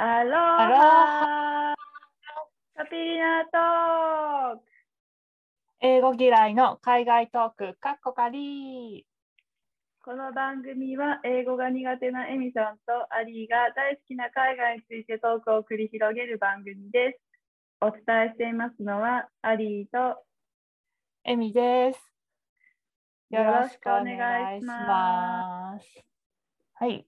アロアロハカピリナトーク英語嫌いの海外トーク、かっこかりこの番組は英語が苦手なエミさんとアリーが大好きな海外についてトークを繰り広げる番組です。お伝えしていますのはアリーとエミです。よろしくお願いします。はい、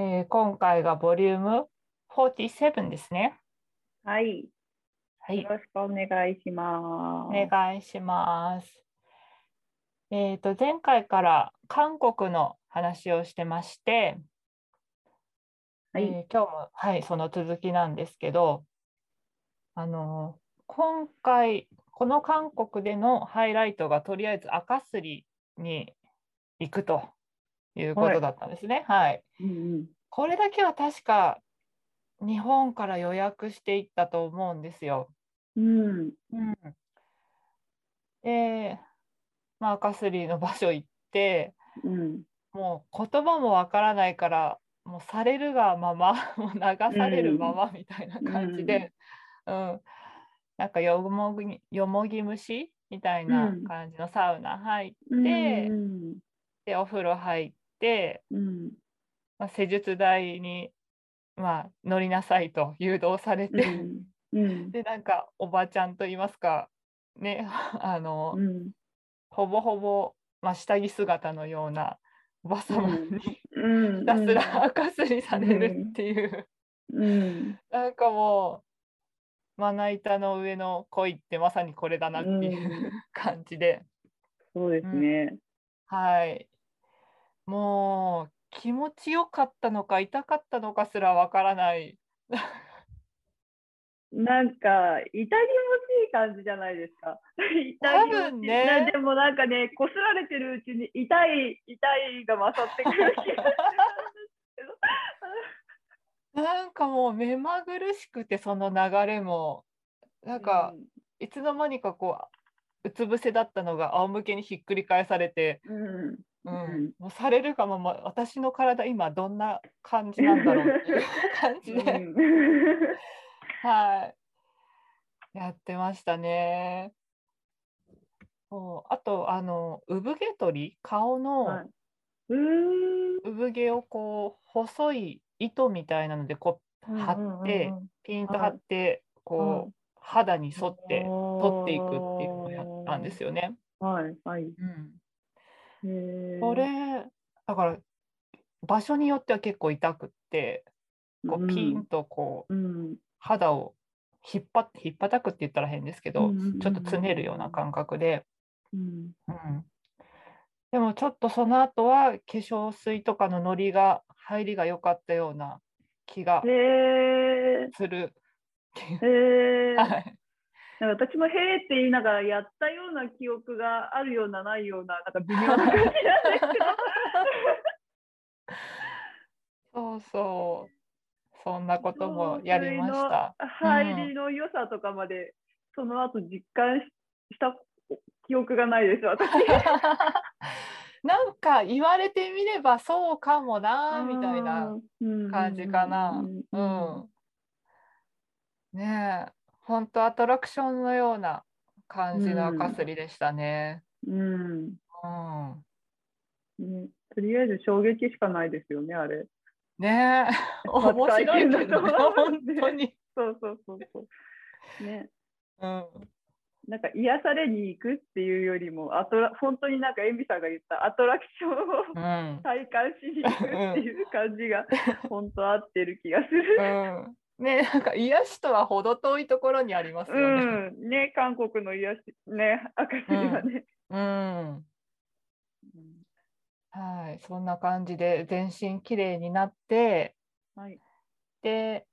えー今回がボリューム47ですね。はい、はいよ、ろしくお願いします。お願いします。えっ、と、前回から韓国の話をしてまして、はいえー今日も、はい、その続きなんですけど、あの今回、この韓国でのハイライトがとりあえず赤すりに行くとい。うことだったんですね。はい。うんうん。これだけは確か日本から予約していったと思うんですよ。うん。うん、で、まあ、赤すりの場所行って、うん。もう言葉もわからないから、もうされるがまま、もう流されるままみたいな感じで、うんなんかよもぎよもぎ虫みたいなうん。感じのサウナ入って、うんでお風呂入って、うん。まあ、施術台に、まあ、乗りなさいと誘導されうて、ん。うん。でなんかおばちゃんと言いますかね あの、うん。ほぼほぼ、まあ、下着姿のようなおばさまうん。にうん。ひたすら赤すりされるっていう、うん。なんかもうまな板の上の恋ってまさにこれだなっていううん。感じで、そうですね。はいもう気持ちよかったのか痛かったのかすらわからない。なんか、痛気持ちいい感じじゃないですか。痛いい。多分ね。なでもなんかね、こすられてるうちに痛い、痛いが勝ってくる気がする。なんかもう目まぐるしくてその流れも。なんかいつの間にかこううつ伏せだったのが仰向けにひっくり返されて、うん、うん。もうされるがまま私の体今どんな感じなんだろうっていう 感じで、うん。はい。やってましたね。そう。あとあの産毛取り？顔はの産毛をこう細い糸みたいなのでこう貼って、ピンと貼ってこう、肌に沿って取っていくっていうのをやったんですよね。はい、はい。うん、これだから場所によっては結構痛くってこうピンとこううん、肌を引っ張って引っ叩くって言ったら変ですけど、うんちょっとつねるような感覚で、うん、うん、でもちょっとその後は化粧水とかののりが入りが良かったような気がする。え はいなんか私も「へえ」って言いながらやったような記憶があるようなないようななんか微妙な感じなんですけどそうそう。そんなこともやりました。入りの良さとかまで、その後実感しした記憶がないです私なんか言われてみればそうかもなみたいな感じかな。うん。ねえ、本当アトラクションのような感じの赤すりでしたね。うん、うん。ねとりあえず衝撃しかないですよねあれねえ、面白いけどね、本当に。そうそうそうそうねうん。なんか癒されに行くっていうよりもアトラ本当になんかエミさんが言ったアトラクションをうん。体感しに行くっていう感じが 本当合ってる気がする。うん。ねえ、なんか癒しとは程遠いところにありますよね。うん、ね、韓国の癒し、ね、赤すりはね。うん。はい、そんな感じで全身きれいになって、はい。で、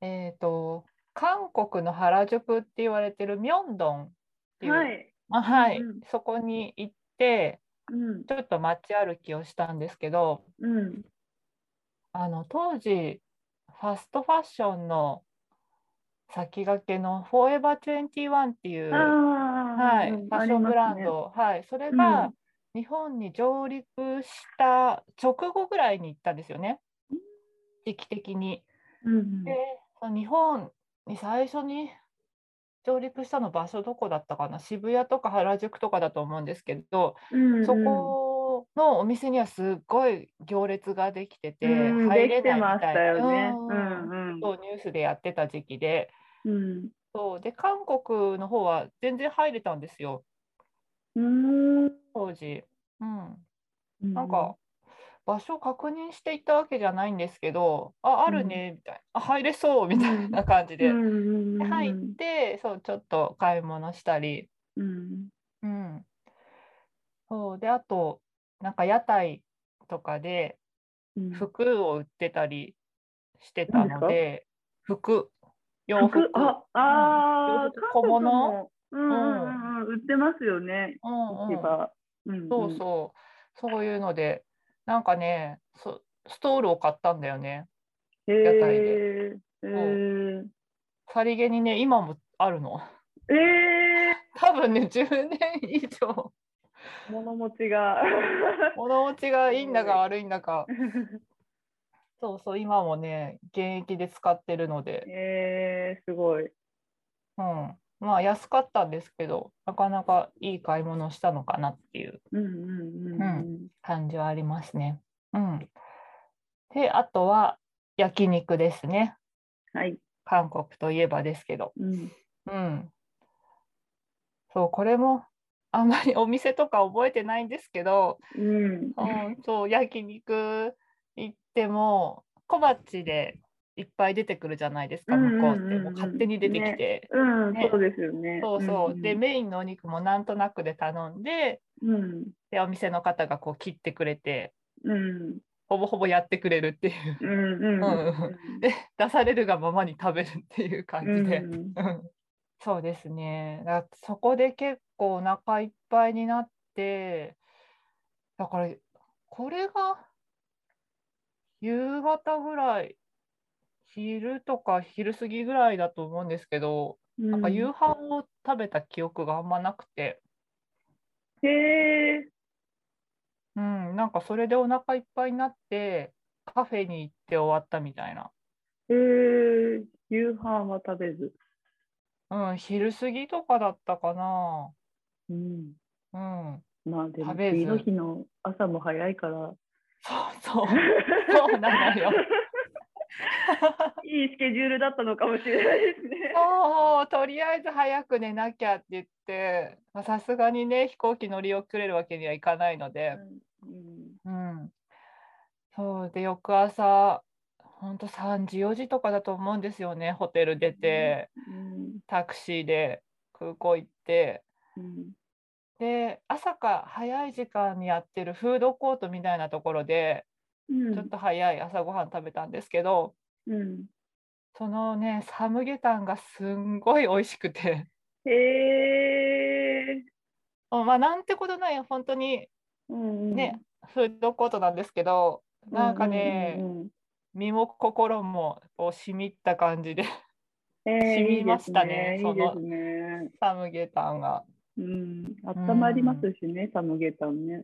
えっ、と、韓国の原宿って言われてるミョンドンっていう、はい。あはい、うんうんそこに行って、うん。ちょっと街歩きをしたんですけど、うん。あの当時、ファストファッションの先駆けのフォーエバー21っていう、はい、うんファッションブラン。ド、はい、それが日本に上陸した直後ぐらいに行ったんですよね、時期的に。うん。で日本に最初に上陸したの場所どこだったかな？渋谷とか原宿とかだと思うんですけど、うん。そこのお店にはすっごい行列ができてて、うん入れないみできてましたたいな、よね。ううん。んうん。そうニュースでやってた時期で。うん。そうで韓国の方は全然入れたんですよ。うん。当時。うん。うんなんか、場所確認していったわけじゃないんですけど、あ、あるね、みたいな、あ、入れそう、みたいな感じで。うんうん。で入って、そう、ちょっと買い物したり、うん。うん。そう、で、あと、なんか屋台とかでうん服を売ってたりしてたので、服、洋服。服ああー洋服小物？うんうんうんうん売ってますよねうんうん。うんそうそう、そういうので、なんかね、そストールを買ったんだよね。屋台え。へえ。さりげにね、今もあるの。ええ。多分ね、10年以上。物持ちが。物持ちがいいんだか悪いんだか。そうそう、今もね、現役で使ってるので、ええすごい。うん。まあ安かったんですけど、なかなかいい買い物をしたのかなっていううんうんうんうん。感じはありますね。うん。で、あとは焼肉ですね。はい。韓国といえばですけど。うん。うん。そう、これもあんまりお店とか覚えてないんですけど、うん。うん、そう、焼肉行っても小鉢でいっぱい出てくるじゃないですか、うんうん向こうって。うんうんもう勝手に出てきて。うん、ねそうですよね。そうそう。で、んメインのお肉もなんとなくで頼んで、うん。で、お店の方がこう切ってくれて、うん。ほぼほぼやってくれるっていう。うん。うん。うんで、出されるがままに食べるっていう感じで。うんうんそうですね。だそこで結構お腹いっぱいになって、だからこれが夕方ぐらい、昼とか昼過ぎぐらいだと思うんですけど、なんか夕飯を食べた記憶があんまなくて、へえ。うん、なんかそれでお腹いっぱいになって、カフェに行って終わったみたいな。へえ。夕飯は食べず。うん、昼過ぎとかだったかな。うん。うん、まあでも次の日の朝も早いから。そうそう、そうなのよ。いいスケジュールだったのかもしれないですね。そう、とりあえず早く寝なきゃって言って、まあさすがにね、飛行機乗り遅れるわけにはいかないので、うんうん。そうで、翌朝、ほんと3時、4時とかだと思うんですよね、ホテル出て、うん。タクシーで空港行って、うん。で、朝か早い時間にやってるフードコートみたいなところで、うん。ちょっと早い朝ごはん食べたんですけど、うん。そのね、サムゲタンがすんごい美味しくて。へえ。うんまあ、なんてことない、本当に。うんね、フードコートなんですけど、なんかね、うんうんうん身も心もこうしみった感じで、えー染みましたねそのいいね。いいですね。サムゲタンが。うん、温まりますしね、サムゲタンね。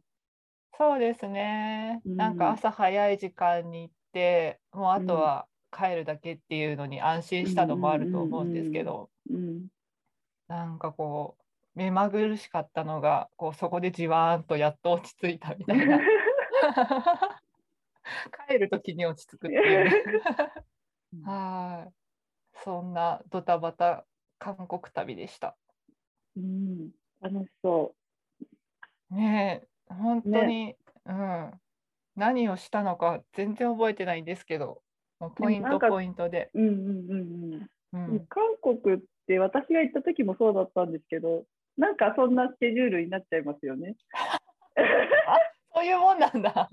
そうですね、うんなんか朝早い時間に行って、もうあとは帰るだけっていうのに安心したのもあると思うんですけど、うん、なんかこう、目まぐるしかったのが、こうそこでじわーんとやっと落ち着いたみたいな。帰る時に落ち着くっていうね。はい。そんなドタバタ韓国旅でした。うん、楽しそねえ、本当に、うん。何をしたのか全然覚えてないんですけど、もうポイントポイントで。う。うんうんうんううん。ん、韓国って私が行った時もそうだったんですけど、なんかそんなスケジュールになっちゃいますよね。そういうもんなんだ。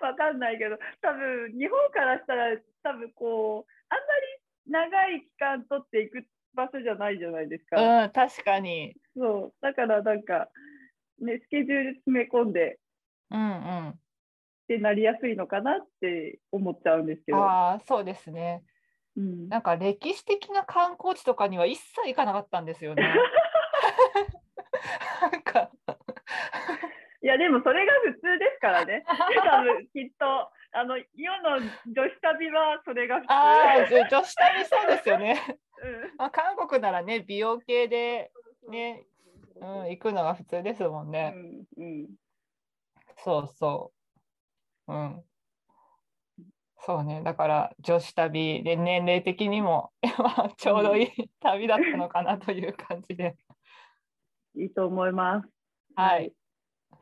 わかんないけど、多分日本からしたら、多分こう、あんまり長い期間取っていく場所じゃないじゃないですか。うん、確かに。そう、だからなんか、ね、スケジュール詰め込んでうんうん。ってなりやすいのかなって思っちゃうんですけど。ああ、そうですね。うん、なんか歴史的な観光地とかには一切行かなかったんですよね。なんか、でもそれが普通ですからね。多分きっと、あの世の女子旅はそれが普通。あ女子旅そうですよね。うんまあ、韓国ならね、美容系でね、うん、行くのが普通ですもんうね。んうんそうそう。うん。そうね、だから女子旅で年齢的にも まあちょうどいい旅だったのかなという感じで、いいと思います。はい、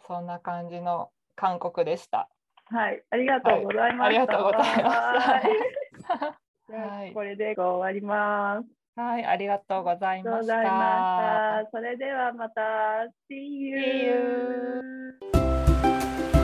そんな感じの韓国でした。はい、ありがとうございました。ありがとうございました。はいじゃこれで終わります。はい、ありがとうございま。した。それではまた、See you! See you.